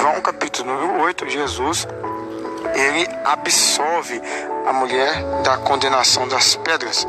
João capítulo 8, Jesus ele absolve a mulher da condenação das pedras.